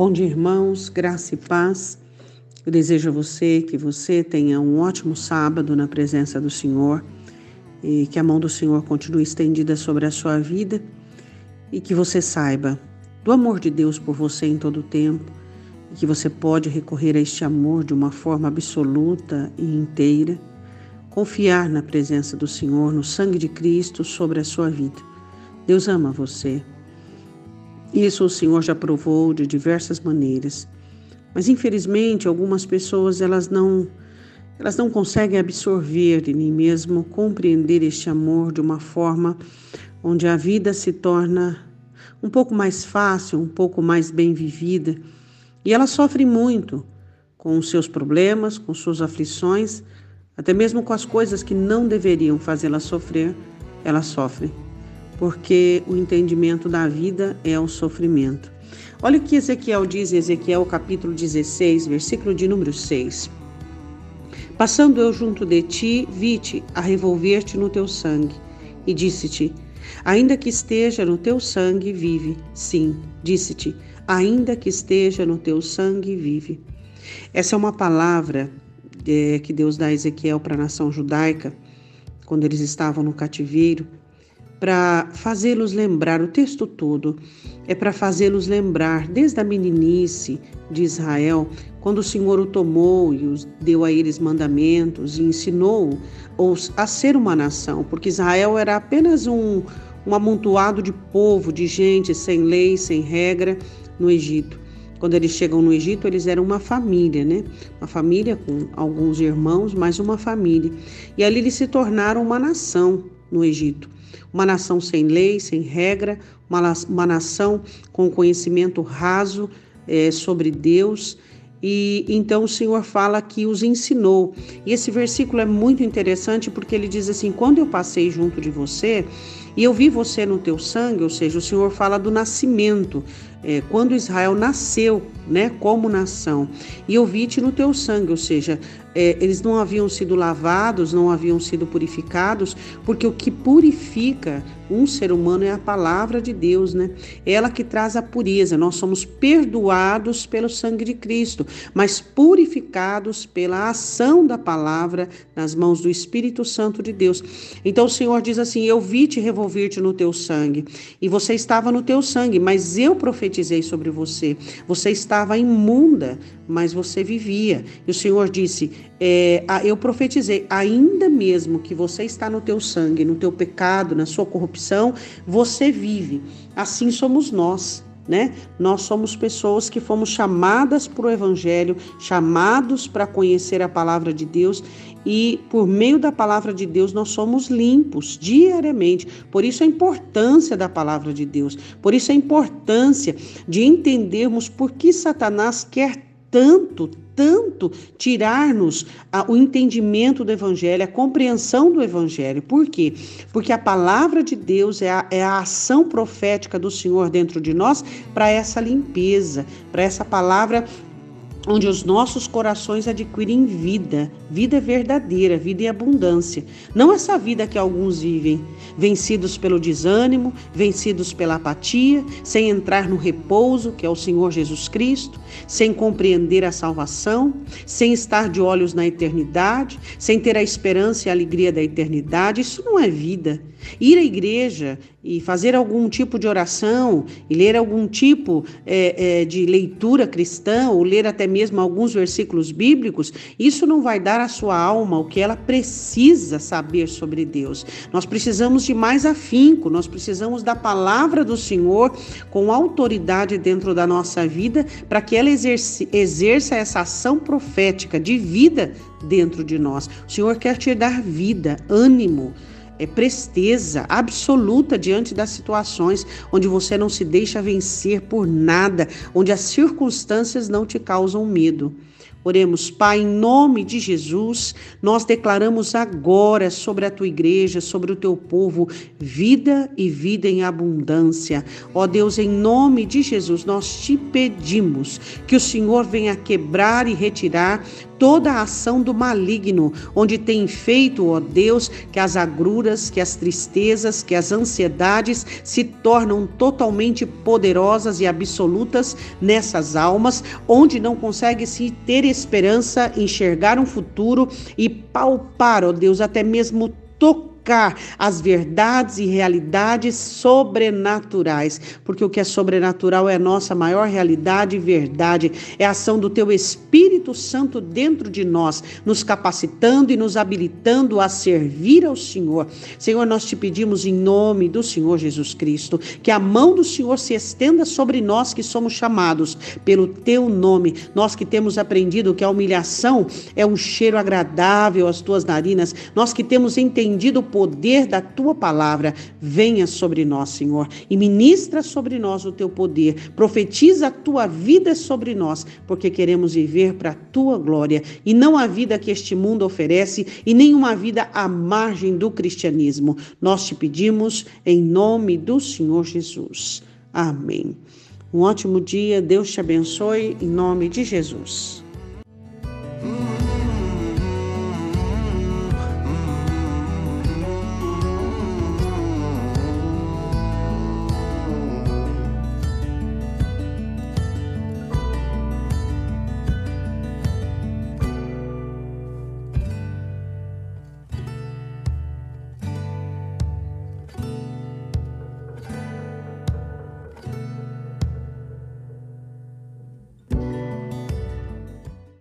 Bom dia, irmãos, graça e paz. Eu desejo a você que você tenha um ótimo sábado na presença do Senhor e que a mão do Senhor continue estendida sobre a sua vida e que você saiba do amor de Deus por você em todo o tempo e que você pode recorrer a este amor de uma forma absoluta e inteira, confiar na presença do Senhor, no sangue de Cristo sobre a sua vida. Deus ama você. Isso o Senhor já provou de diversas maneiras. Mas infelizmente, algumas pessoas elas não elas não conseguem absorver e nem mesmo compreender este amor de uma forma onde a vida se torna um pouco mais fácil, um pouco mais bem vivida. E elas sofrem muito com os seus problemas, com suas aflições, até mesmo com as coisas que não deveriam fazê-las sofrer, elas sofrem porque o entendimento da vida é o sofrimento. Olha o que Ezequiel diz em Ezequiel capítulo 16, versículo de número 6. Passando eu junto de ti, vi-te a revolver-te no teu sangue, e disse-te: Ainda que esteja no teu sangue, vive. Sim, disse-te: Ainda que esteja no teu sangue, vive. Essa é uma palavra é, que Deus dá a Ezequiel para a nação judaica, quando eles estavam no cativeiro para fazê-los lembrar, o texto todo é para fazê-los lembrar desde a meninice de Israel, quando o Senhor o tomou e os deu a eles mandamentos e ensinou-os a ser uma nação, porque Israel era apenas um, um amontoado de povo, de gente sem lei, sem regra no Egito. Quando eles chegam no Egito, eles eram uma família, né? Uma família com alguns irmãos, mas uma família. E ali eles se tornaram uma nação no Egito uma nação sem lei, sem regra, uma, uma nação com conhecimento raso é, sobre Deus. E então o Senhor fala que os ensinou. E esse versículo é muito interessante porque ele diz assim: quando eu passei junto de você e eu vi você no teu sangue, ou seja, o Senhor fala do nascimento, é, quando Israel nasceu, né, como nação, e eu vi-te no teu sangue, ou seja, é, eles não haviam sido lavados, não haviam sido purificados, porque o que purifica um ser humano é a palavra de Deus, né? É ela que traz a pureza. Nós somos perdoados pelo sangue de Cristo, mas purificados pela ação da palavra nas mãos do Espírito Santo de Deus. Então o Senhor diz assim: Eu vi te revolver-te no teu sangue, e você estava no teu sangue, mas eu profetizei sobre você. Você estava imunda, mas você vivia. E o Senhor disse: é, Eu profetizei, ainda mesmo que você está no teu sangue, no teu pecado, na sua corrupção, você vive. Assim somos nós. Né? Nós somos pessoas que fomos chamadas para o Evangelho, chamados para conhecer a palavra de Deus e por meio da palavra de Deus nós somos limpos diariamente. Por isso a importância da palavra de Deus, por isso a importância de entendermos por que Satanás quer tanto, tanto tirar-nos o entendimento do Evangelho, a compreensão do Evangelho. Por quê? Porque a palavra de Deus é a, é a ação profética do Senhor dentro de nós para essa limpeza, para essa palavra onde os nossos corações adquirem vida, vida verdadeira, vida em abundância. Não essa vida que alguns vivem, vencidos pelo desânimo, vencidos pela apatia, sem entrar no repouso, que é o Senhor Jesus Cristo, sem compreender a salvação, sem estar de olhos na eternidade, sem ter a esperança e a alegria da eternidade. Isso não é vida. Ir à igreja e fazer algum tipo de oração e ler algum tipo é, é, de leitura cristã ou ler até mesmo alguns versículos bíblicos, isso não vai dar à sua alma o que ela precisa saber sobre Deus. Nós precisamos de mais afinco, nós precisamos da palavra do Senhor com autoridade dentro da nossa vida para que ela exerce, exerça essa ação profética de vida dentro de nós. O Senhor quer te dar vida, ânimo é, presteza absoluta diante das situações, onde você não se deixa vencer por nada, onde as circunstâncias não te causam medo. Oremos, Pai, em nome de Jesus, nós declaramos agora sobre a tua igreja, sobre o teu povo, vida e vida em abundância. Ó Deus, em nome de Jesus, nós te pedimos que o Senhor venha quebrar e retirar toda a ação do maligno, onde tem feito, ó Deus, que as agruras, que as tristezas, que as ansiedades se tornam totalmente poderosas e absolutas nessas almas, onde não consegue se ter esperança, enxergar um futuro e palpar, ó Deus, até mesmo tocar buscar as verdades e realidades sobrenaturais, porque o que é sobrenatural é a nossa maior realidade e verdade, é a ação do teu Espírito Santo dentro de nós, nos capacitando e nos habilitando a servir ao Senhor. Senhor, nós te pedimos em nome do Senhor Jesus Cristo, que a mão do Senhor se estenda sobre nós que somos chamados pelo teu nome, nós que temos aprendido que a humilhação é um cheiro agradável às tuas narinas, nós que temos entendido poder da tua palavra venha sobre nós, Senhor, e ministra sobre nós o teu poder. Profetiza a tua vida sobre nós, porque queremos viver para a tua glória e não a vida que este mundo oferece e nem uma vida à margem do cristianismo. Nós te pedimos em nome do Senhor Jesus. Amém. Um ótimo dia, Deus te abençoe em nome de Jesus.